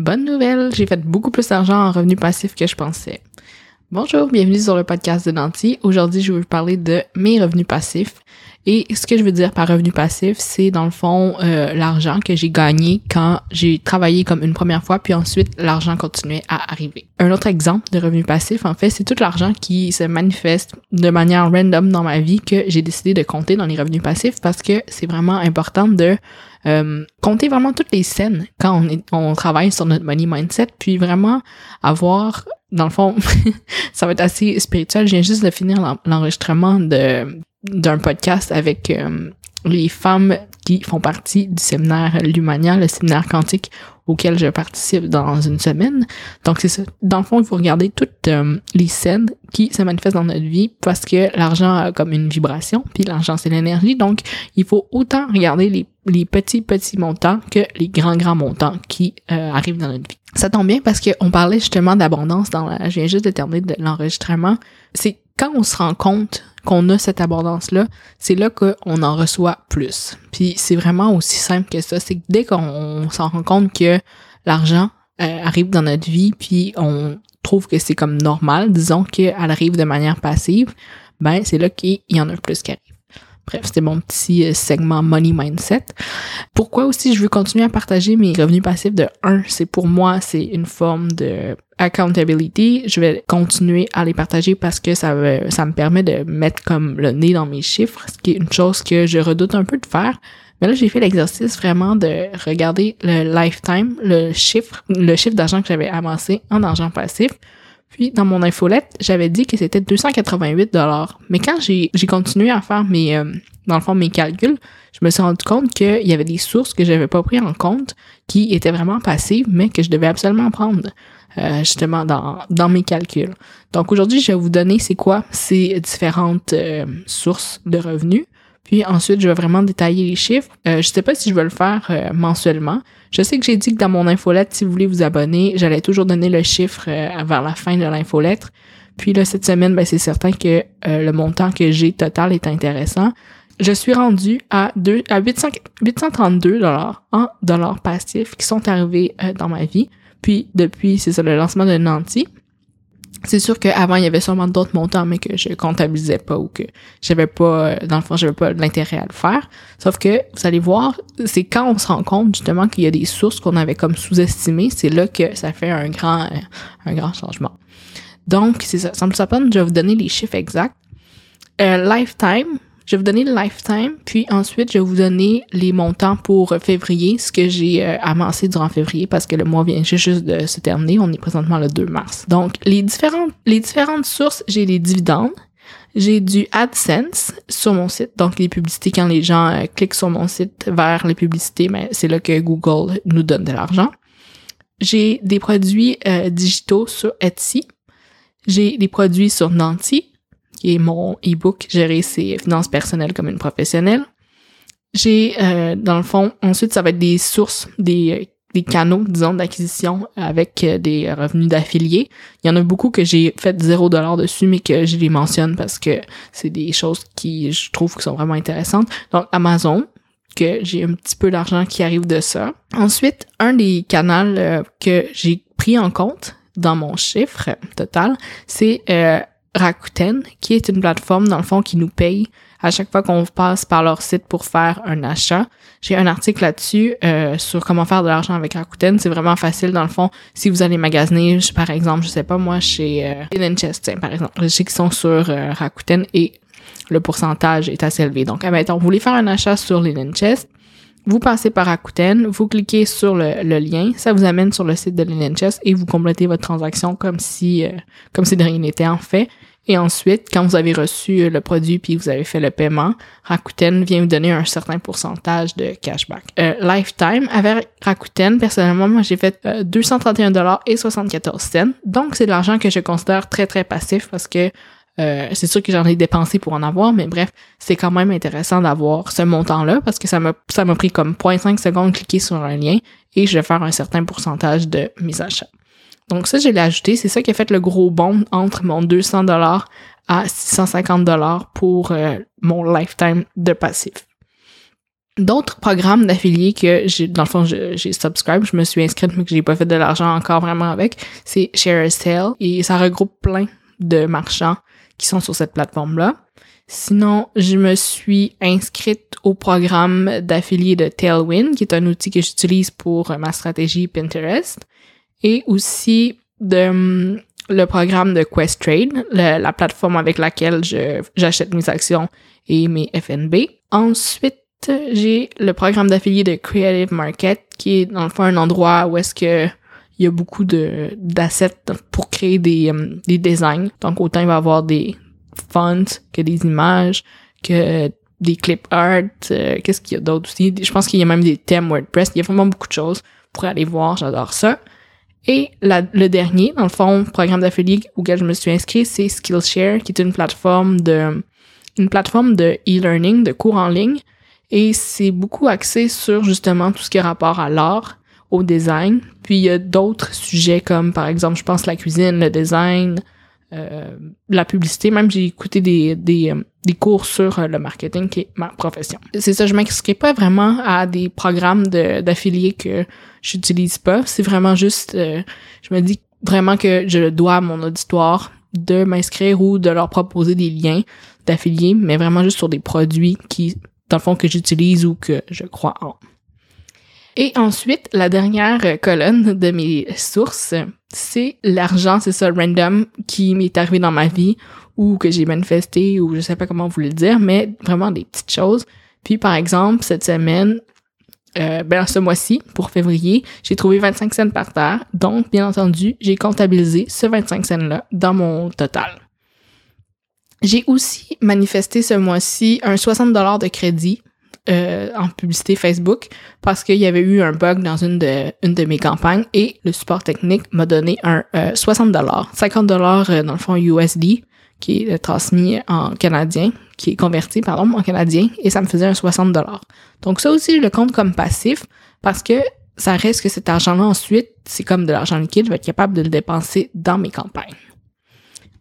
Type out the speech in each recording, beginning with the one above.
Bonne nouvelle, j'ai fait beaucoup plus d'argent en revenus passifs que je pensais. Bonjour, bienvenue sur le podcast de Nancy. Aujourd'hui, je vais vous parler de mes revenus passifs. Et ce que je veux dire par revenu passif, c'est dans le fond euh, l'argent que j'ai gagné quand j'ai travaillé comme une première fois, puis ensuite l'argent continuait à arriver. Un autre exemple de revenu passif, en fait, c'est tout l'argent qui se manifeste de manière random dans ma vie que j'ai décidé de compter dans les revenus passifs parce que c'est vraiment important de euh, compter vraiment toutes les scènes quand on, on travaille sur notre money mindset, puis vraiment avoir dans le fond, ça va être assez spirituel. Je viens juste de finir l'enregistrement de d'un podcast avec euh, les femmes qui font partie du séminaire Lumania, le séminaire quantique auquel je participe dans une semaine. Donc c'est ça. Dans le fond, il faut regarder toutes euh, les scènes qui se manifestent dans notre vie parce que l'argent a comme une vibration, puis l'argent c'est l'énergie. Donc il faut autant regarder les, petits petits montants que les grands grands montants qui euh, arrivent dans notre vie. Ça tombe bien parce qu'on parlait justement d'abondance dans la, je viens juste de terminer de l'enregistrement. C'est quand on se rend compte qu'on a cette abondance-là, c'est là, qu'on en reçoit plus. Puis c'est vraiment aussi simple que ça. C'est que dès qu'on s'en rend compte que l'argent euh, arrive dans notre vie, puis on trouve que c'est comme normal, disons qu'elle arrive de manière passive, ben c'est là qu'il y en a plus qui arrive. Bref, c'était mon petit euh, segment Money Mindset. Pourquoi aussi je veux continuer à partager mes revenus passifs de 1, c'est pour moi, c'est une forme de accountability. Je vais continuer à les partager parce que ça, ça me permet de mettre comme le nez dans mes chiffres, ce qui est une chose que je redoute un peu de faire. Mais là, j'ai fait l'exercice vraiment de regarder le lifetime, le chiffre, le chiffre d'argent que j'avais avancé en argent passif. Puis dans mon infolette, j'avais dit que c'était 288 dollars. Mais quand j'ai continué à faire mes euh, dans le fond mes calculs, je me suis rendu compte qu'il y avait des sources que j'avais pas pris en compte qui étaient vraiment passives mais que je devais absolument prendre euh, justement dans mes calculs. Donc aujourd'hui, je vais vous donner c'est quoi ces différentes euh, sources de revenus. Puis ensuite, je vais vraiment détailler les chiffres. Euh, je sais pas si je vais le faire euh, mensuellement. Je sais que j'ai dit que dans mon infolette, si vous voulez vous abonner, j'allais toujours donner le chiffre euh, vers la fin de l'infolettre. Puis là, cette semaine, ben, c'est certain que euh, le montant que j'ai total est intéressant. Je suis rendu à, deux, à 800, 832 dollars en dollars passifs qui sont arrivés dans ma vie. Puis depuis, c'est ça, le lancement de Nancy. C'est sûr qu'avant, il y avait sûrement d'autres montants, mais que je comptabilisais pas ou que j'avais pas, dans le fond, j'avais pas l'intérêt à le faire. Sauf que, vous allez voir, c'est quand on se rend compte, justement, qu'il y a des sources qu'on avait comme sous-estimées, c'est là que ça fait un grand, un grand changement. Donc, c'est ça. Sans plus attendre, je vais vous donner les chiffres exacts. Euh, lifetime, je vais vous donner le lifetime, puis ensuite, je vais vous donner les montants pour février, ce que j'ai euh, amassé durant février parce que le mois vient juste de se terminer. On est présentement le 2 mars. Donc, les différentes, les différentes sources, j'ai les dividendes. J'ai du AdSense sur mon site, donc les publicités quand les gens euh, cliquent sur mon site vers les publicités, mais c'est là que Google nous donne de l'argent. J'ai des produits euh, digitaux sur Etsy. J'ai des produits sur Nancy qui est mon e-book Gérer ses finances personnelles comme une professionnelle. J'ai, euh, dans le fond, ensuite, ça va être des sources, des, euh, des canaux, disons, d'acquisition avec euh, des revenus d'affiliés. Il y en a beaucoup que j'ai fait zéro dollar dessus, mais que je les mentionne parce que c'est des choses qui, je trouve, qui sont vraiment intéressantes. Donc, Amazon, que j'ai un petit peu d'argent qui arrive de ça. Ensuite, un des canaux que j'ai pris en compte dans mon chiffre total, c'est Rakuten, qui est une plateforme, dans le fond, qui nous paye à chaque fois qu'on passe par leur site pour faire un achat. J'ai un article là-dessus euh, sur comment faire de l'argent avec Rakuten. C'est vraiment facile, dans le fond. Si vous allez magasiner, par exemple, je sais pas moi, chez euh, Chest, par exemple. Je sais qu'ils sont sur euh, Rakuten et le pourcentage est assez élevé. Donc, admettons, vous voulez faire un achat sur Linen Chest, vous passez par Rakuten, vous cliquez sur le, lien, ça vous amène sur le site de Chest et vous complétez votre transaction comme si euh, comme si de rien n'était en fait. Et ensuite, quand vous avez reçu le produit puis vous avez fait le paiement, Rakuten vient vous donner un certain pourcentage de cashback. Euh, lifetime, avec Rakuten, personnellement, moi j'ai fait 231 euh, et 74 cents. Donc c'est de l'argent que je considère très très passif parce que euh, c'est sûr que j'en ai dépensé pour en avoir, mais bref, c'est quand même intéressant d'avoir ce montant-là parce que ça m'a ça m'a pris comme 0.5 secondes de cliquer sur un lien et je vais faire un certain pourcentage de mes achats. Donc ça, je l'ai ajouté. C'est ça qui a fait le gros bond entre mon 200 dollars à 650 dollars pour euh, mon lifetime de passif. D'autres programmes d'affiliés que j'ai, dans le fond, j'ai subscribe, je me suis inscrite, mais que j'ai pas fait de l'argent encore vraiment avec, c'est Share Sale et ça regroupe plein de marchands qui sont sur cette plateforme-là. Sinon, je me suis inscrite au programme d'affiliés de Tailwind, qui est un outil que j'utilise pour ma stratégie Pinterest, et aussi hum, le programme de Questrade, la plateforme avec laquelle j'achète mes actions et mes FNB. Ensuite, j'ai le programme d'affilié de Creative Market, qui est dans le fond un endroit où est-ce que il y a beaucoup de d'assets pour créer des, um, des designs. Donc autant il va y avoir des fonts que des images, que des clip art, euh, qu'est-ce qu'il y a d'autre aussi? Je pense qu'il y a même des thèmes WordPress. Il y a vraiment beaucoup de choses pour aller voir, j'adore ça. Et le dernier, dans le fond, programme d'affilié auquel je me suis inscrit, c'est Skillshare, qui est une plateforme de une plateforme de e-learning, de cours en ligne. Et c'est beaucoup axé sur justement tout ce qui est rapport à l'art, au design. Puis il y a d'autres sujets comme par exemple, je pense la cuisine, le design, euh, la publicité. Même j'ai écouté des, des, euh, des cours sur euh, le marketing qui est ma profession. C'est ça, je m'inscris pas vraiment à des programmes d'affiliés que j'utilise pas. C'est vraiment juste, je me dis vraiment que je dois à mon auditoire de m'inscrire ou de leur proposer des liens d'affiliés, mais vraiment juste sur des produits qui, dans le fond, que j'utilise ou que je crois en. Et ensuite, la dernière colonne de mes sources, c'est l'argent, c'est ça, random, qui m'est arrivé dans ma vie ou que j'ai manifesté ou je sais pas comment vous le dire, mais vraiment des petites choses. Puis par exemple, cette semaine, euh, ben ce mois-ci, pour février, j'ai trouvé 25 cents par terre. Donc, bien entendu, j'ai comptabilisé ce 25 cents-là dans mon total. J'ai aussi manifesté ce mois-ci un 60 de crédit euh, en publicité Facebook parce qu'il y avait eu un bug dans une de, une de mes campagnes et le support technique m'a donné un 60 dollars, 50 dollars euh, dans le fond USD qui est transmis en canadien, qui est converti pardon en canadien et ça me faisait un 60 dollars. Donc ça aussi je le compte comme passif parce que ça reste que cet argent-là ensuite, c'est comme de l'argent liquide, je vais être capable de le dépenser dans mes campagnes.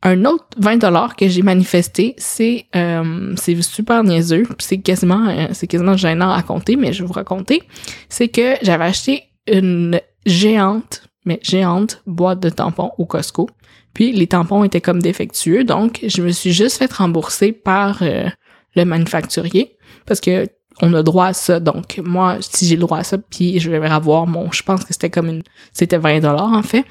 Un autre 20 dollars que j'ai manifesté, c'est euh, c'est super niaiseux, c'est quasiment euh, c'est quasiment gênant à compter, mais je vais vous raconter. C'est que j'avais acheté une géante, mais géante boîte de tampons au Costco. Puis les tampons étaient comme défectueux, donc je me suis juste fait rembourser par euh, le manufacturier parce que on a droit à ça. Donc moi, si j'ai le droit à ça, puis je vais avoir mon, je pense que c'était comme une, c'était 20 dollars en fait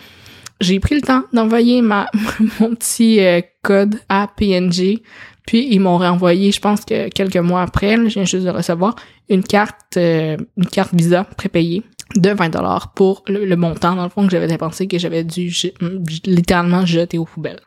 j'ai pris le temps d'envoyer ma mon petit euh, code à PNG. Puis ils m'ont renvoyé, je pense que quelques mois après, je viens juste de recevoir une carte euh, une carte Visa prépayée de 20 dollars pour le, montant dans le fond que j'avais dépensé que j'avais dû littéralement jeter aux poubelles.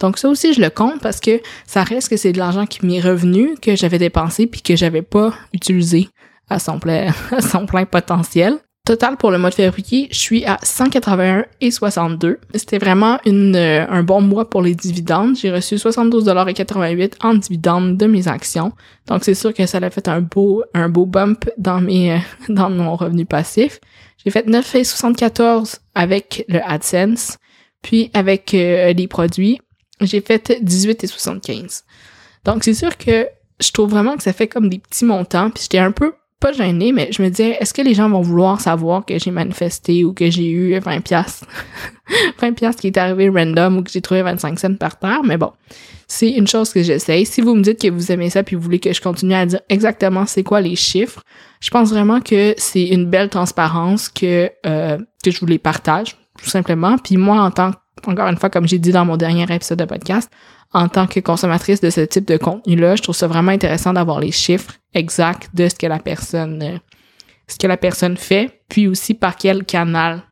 Donc ça aussi je le compte parce que ça reste que c'est de l'argent qui m'est revenu que j'avais dépensé puis que j'avais pas utilisé à son plein à son plein potentiel. Total pour le mois de février, je suis à 181 et 62. C'était vraiment une, euh, un bon mois pour les dividendes. J'ai reçu 72,88 en dividendes de mes actions. Donc c'est sûr que ça a fait un beau un beau bump dans euh, mon revenu passif. J'ai fait 9,74 avec le AdSense, puis avec euh, les produits, j'ai fait 18,75. Donc c'est sûr que je trouve vraiment que ça fait comme des petits montants, puis j'étais un peu pas gênée, mais je me disais, est-ce que les gens vont vouloir savoir que j'ai manifesté ou que j'ai eu 20 piastres, 20 piastres qui est arrivé random ou que j'ai trouvé 25 cents par terre, mais bon, c'est une chose que j'essaye. Si vous me dites que vous aimez ça puis vous voulez que je continue à dire exactement c'est quoi les chiffres, je pense vraiment que c'est une belle transparence que, euh, que je vous les partage, tout simplement. Puis moi, en tant encore une fois, comme j'ai dit dans mon dernier épisode de podcast, en tant que consommatrice de ce type de contenu-là, je trouve ça vraiment intéressant d'avoir les chiffres exacts de ce que la personne, euh, ce que la personne fait, puis aussi par quel canal.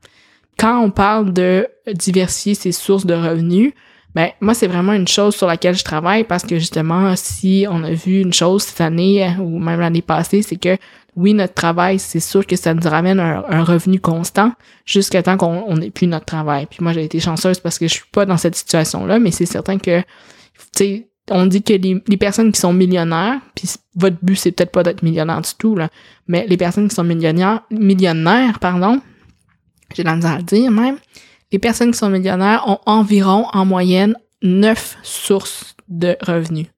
Quand on parle de diversifier ses sources de revenus, ben moi c'est vraiment une chose sur laquelle je travaille parce que justement si on a vu une chose cette année euh, ou même l'année passée, c'est que oui, notre travail, c'est sûr que ça nous ramène un, revenu constant jusqu'à temps qu'on n'ait plus notre travail. Puis moi, j'ai été chanceuse parce que je suis pas dans cette situation-là, mais c'est certain que, tu sais, on dit que les, personnes qui sont millionnaires, puis votre but, c'est peut-être pas d'être millionnaire du tout, là, mais les personnes qui sont millionnaires, millionnaires, pardon, j'ai la à le dire même, les personnes qui sont millionnaires ont environ, en moyenne, neuf sources de revenus.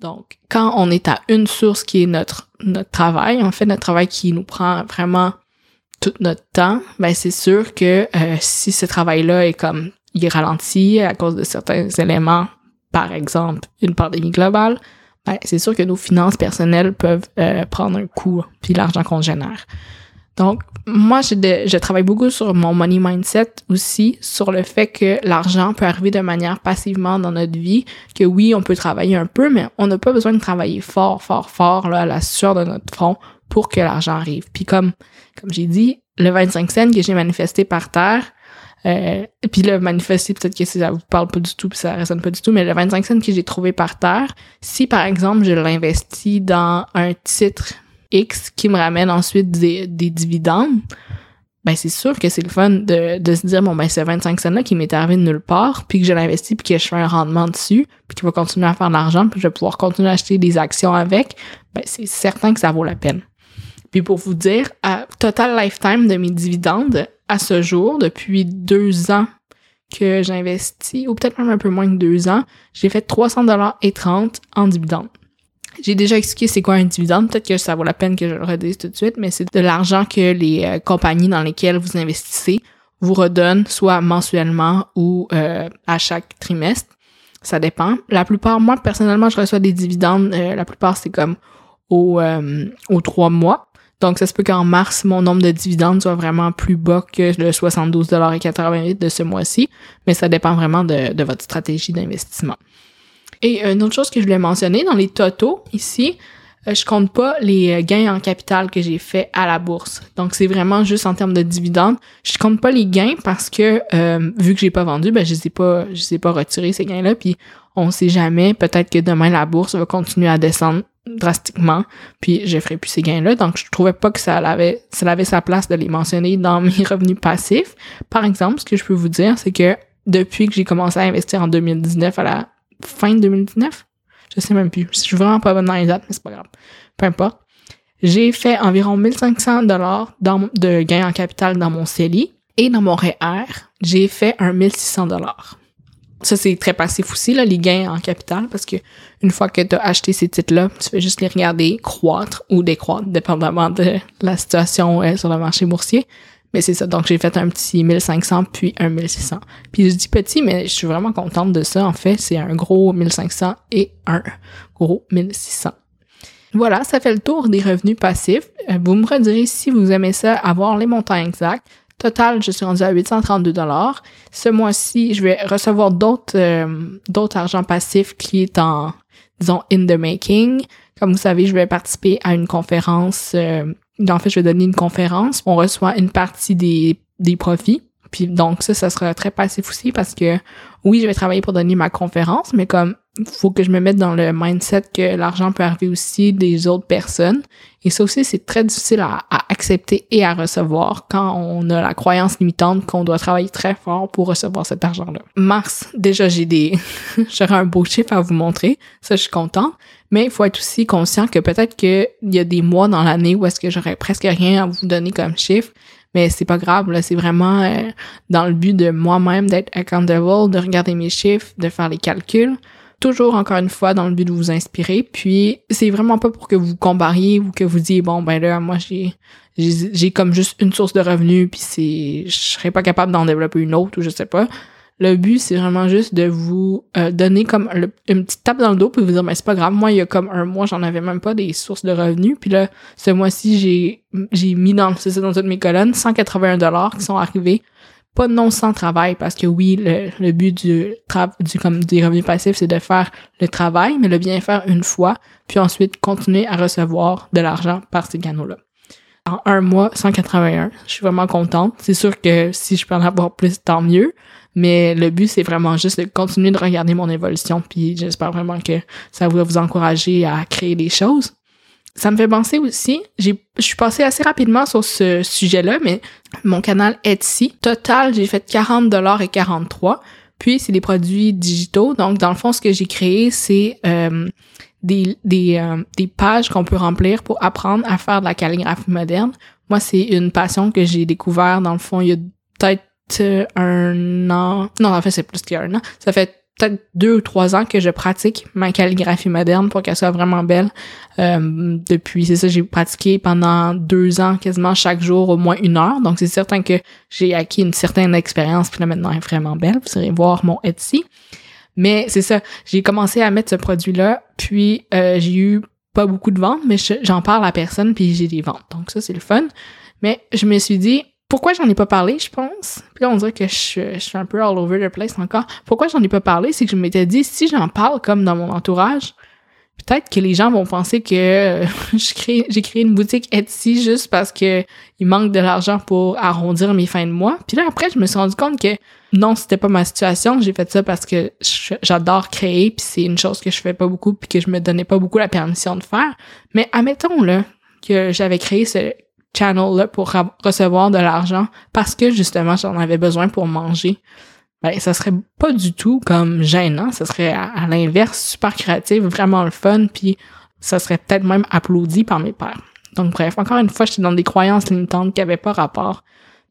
Donc, quand on est à une source qui est notre, notre travail, en fait, notre travail qui nous prend vraiment tout notre temps, ben c'est sûr que euh, si ce travail-là est comme il est ralenti à cause de certains éléments, par exemple une pandémie globale, ben c'est sûr que nos finances personnelles peuvent euh, prendre un coup, puis l'argent qu'on génère. Donc, moi, je, je, travaille beaucoup sur mon money mindset aussi, sur le fait que l'argent peut arriver de manière passivement dans notre vie, que oui, on peut travailler un peu, mais on n'a pas besoin de travailler fort, fort, fort, là, à la sueur de notre front pour que l'argent arrive. Puis comme, comme j'ai dit, le 25 cents que j'ai manifesté par terre, euh, puis le manifester, peut-être que ça vous parle pas du tout, puis ça résonne pas du tout, mais le 25 cents que j'ai trouvé par terre, si par exemple je l'investis dans un titre X qui me ramène ensuite des, des dividendes, ben c'est sûr que c'est le fun de, de se dire bon ben ce 25 cents là qui m'est arrivé de nulle part puis que je l'investis puis que je fais un rendement dessus puis qu'il va continuer à faire de l'argent puis je vais pouvoir continuer à acheter des actions avec ben c'est certain que ça vaut la peine. Puis pour vous dire, à total lifetime de mes dividendes à ce jour, depuis deux ans que j'investis, ou peut-être même un peu moins que deux ans, j'ai fait 300 dollars et 30 en dividendes. J'ai déjà expliqué c'est quoi un dividende, peut-être que ça vaut la peine que je le redise tout de suite, mais c'est de l'argent que les euh, compagnies dans lesquelles vous investissez vous redonnent soit mensuellement ou euh, à chaque trimestre. Ça dépend. La plupart, moi personnellement, je reçois des dividendes. Euh, la plupart, c'est comme au, aux trois mois. Donc, ça se peut qu'en mars, mon nombre de dividendes soit vraiment plus bas que le 72,88 de ce mois-ci, mais ça dépend vraiment de, de votre stratégie d'investissement. Et une autre chose que je voulais mentionner, dans les totaux ici, euh, je compte pas les euh, gains en capital que j'ai fait à la bourse. Donc c'est vraiment juste en termes de dividendes. Je compte pas les gains parce que euh, vu que j'ai pas vendu, ben je sais pas, je sais pas retirer ces gains-là. Puis on sait jamais, peut-être que demain la bourse va continuer à descendre drastiquement, puis je ferai plus ces gains-là. Donc je trouvais pas que ça avait, ça avait sa place de les mentionner dans mes revenus passifs. Par exemple, ce que je peux vous dire, c'est que depuis que j'ai commencé à investir en 2019 à la fin de 2019. Je sais même plus. Je suis vraiment pas bonne dans les dates, mais c'est pas grave. Peu importe. J'ai fait environ 1500 dollars de gains en capital dans mon CELI et dans mon REER, j'ai fait un 1600 dollars. Ça, c'est très passif aussi, là, les gains en capital, parce que une fois que tu as acheté ces titres-là, tu fais juste les regarder croître ou décroître, dépendamment de la situation euh, sur le marché boursier. Mais c'est ça. Donc, j'ai fait un petit 1500 puis un 1600. Puis je dis petit, mais je suis vraiment contente de ça. En fait, c'est un gros 1500 et un gros 1600. Voilà, ça fait le tour des revenus passifs. Euh, vous me redirez si vous aimez ça, avoir les montants exacts. Total, je suis rendu à 832 dollars. Ce mois-ci, je vais recevoir d'autres euh, d'autres argent passifs qui est en disons in the making. Comme vous savez, je vais participer à une conférence euh, en fait, je vais donner une conférence. On reçoit une partie des, des profits. Puis donc ça, ça sera très passif aussi parce que oui, je vais travailler pour donner ma conférence, mais comme faut que je me mette dans le mindset que l'argent peut arriver aussi des autres personnes. Et ça aussi, c'est très difficile à, accepter et à recevoir quand on a la croyance limitante qu'on doit travailler très fort pour recevoir cet argent-là. Mars, déjà, j'ai des, j'aurai un beau chiffre à vous montrer. Ça, je suis contente. Mais il faut être aussi conscient que peut-être qu'il y a des mois dans l'année où est-ce que j'aurais presque rien à vous donner comme chiffre. Mais c'est pas grave, là. C'est vraiment euh, dans le but de moi-même d'être accountable, de regarder mes chiffres, de faire les calculs toujours encore une fois dans le but de vous inspirer. Puis c'est vraiment pas pour que vous compariez ou que vous disiez bon ben là moi j'ai j'ai comme juste une source de revenus puis c'est je serais pas capable d'en développer une autre ou je sais pas. Le but c'est vraiment juste de vous euh, donner comme une petite tape dans le dos puis vous dire mais c'est pas grave moi il y a comme un mois j'en avais même pas des sources de revenus puis là ce mois-ci j'ai j'ai mis dans c'est dans toutes mes colonnes 181 dollars qui sont arrivés pas non sans travail parce que oui, le, le but du, du comme des revenus passifs, c'est de faire le travail, mais le bien faire une fois, puis ensuite continuer à recevoir de l'argent par ces canaux-là. En un mois, 181, je suis vraiment contente. C'est sûr que si je peux en avoir plus, tant mieux. Mais le but, c'est vraiment juste de continuer de regarder mon évolution. Puis j'espère vraiment que ça va vous encourager à créer des choses. Ça me fait penser aussi, je suis passée assez rapidement sur ce sujet-là, mais mon canal Etsy, total, j'ai fait 40 dollars et 43. Puis c'est des produits digitaux. Donc dans le fond, ce que j'ai créé, c'est euh, des des, euh, des pages qu'on peut remplir pour apprendre à faire de la calligraphie moderne. Moi, c'est une passion que j'ai découvert dans le fond il y a peut-être un an. Non, en fait, c'est plus qu'un an. Ça fait peut-être deux ou trois ans que je pratique ma calligraphie moderne pour qu'elle soit vraiment belle. Euh, depuis, c'est ça, j'ai pratiqué pendant deux ans quasiment chaque jour au moins une heure. Donc c'est certain que j'ai acquis une certaine expérience. Puis là maintenant, elle est vraiment belle. Vous irez voir mon Etsy. Mais c'est ça, j'ai commencé à mettre ce produit-là, puis euh, j'ai eu pas beaucoup de ventes, mais j'en parle à personne, puis j'ai des ventes. Donc ça, c'est le fun. Mais je me suis dit, pourquoi j'en ai pas parlé, je pense? Puis là, on dirait que je, je suis un peu all over the place encore. Pourquoi j'en ai pas parlé? C'est que je m'étais dit, si j'en parle comme dans mon entourage, peut-être que les gens vont penser que euh, j'ai créé une boutique Etsy juste parce que il manque de l'argent pour arrondir mes fins de mois. Puis là après, je me suis rendu compte que non, c'était pas ma situation. J'ai fait ça parce que j'adore créer, puis c'est une chose que je fais pas beaucoup, puis que je me donnais pas beaucoup la permission de faire. Mais admettons là que j'avais créé ce channel là pour recevoir de l'argent parce que justement j'en avais besoin pour manger ben ça serait pas du tout comme gênant, ça serait à, l'inverse super créatif, vraiment le fun, puis ça serait peut-être même applaudi par mes pères. Donc bref, encore une fois, j'étais dans des croyances limitantes qui avaient pas rapport.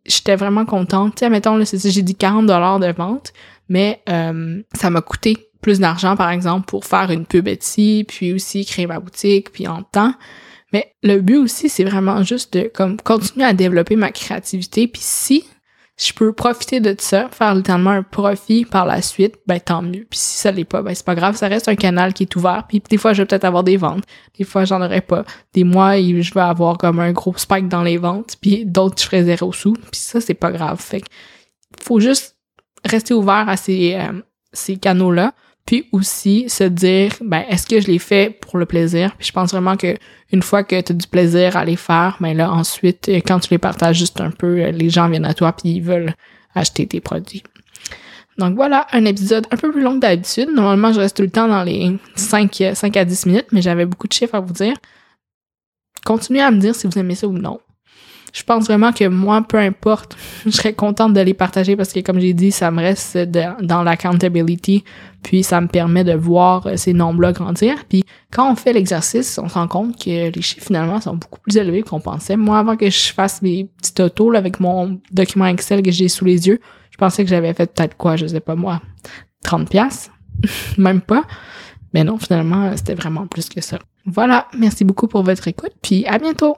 J'étais vraiment contente. Tu sais, mettons, là, j'ai dit 40 dollars de vente, mais euh, ça m'a coûté plus d'argent, par exemple, pour faire une pub Etsy, puis aussi créer ma boutique, puis en temps. Mais le but aussi, c'est vraiment juste de comme continuer à développer ma créativité. Puis si je peux profiter de ça, faire littéralement un profit par la suite, ben tant mieux. Puis si ça l'est pas, ben c'est pas grave, ça reste un canal qui est ouvert. Puis des fois, je vais peut-être avoir des ventes, des fois j'en aurai pas. Des mois, je vais avoir comme un gros spike dans les ventes, puis d'autres je ferai zéro sous. Puis ça, c'est pas grave. Fait que faut juste rester ouvert à ces, euh, ces canaux-là. Puis aussi se dire, ben, est-ce que je les fais pour le plaisir? Puis je pense vraiment que une fois que tu as du plaisir à les faire, ben là, ensuite, euh, quand tu les partages juste un peu, euh, les gens viennent à toi puis ils veulent acheter tes produits. Donc voilà, un épisode un peu plus long que d'habitude. Normalement, je reste tout le temps dans les 5, 5 à 10 minutes, mais j'avais beaucoup de chiffres à vous dire. Continuez à me dire si vous aimez ça ou non je pense vraiment que moi, peu importe, je serais contente de les partager parce que, comme j'ai dit, ça me reste dans l'accountability, puis ça me permet de voir euh, ces nombres-là grandir. Puis quand on fait l'exercice, on se rend compte que les chiffres, finalement, sont beaucoup plus élevés qu'on pensait. Moi, avant que je fasse mes petits autos avec mon document Excel que j'ai sous les yeux, je pensais que j'avais fait peut-être quoi, je sais pas moi, 30 pièces même pas. Mais non, finalement, c'était vraiment plus que ça. Voilà, merci beaucoup pour votre écoute, puis à bientôt!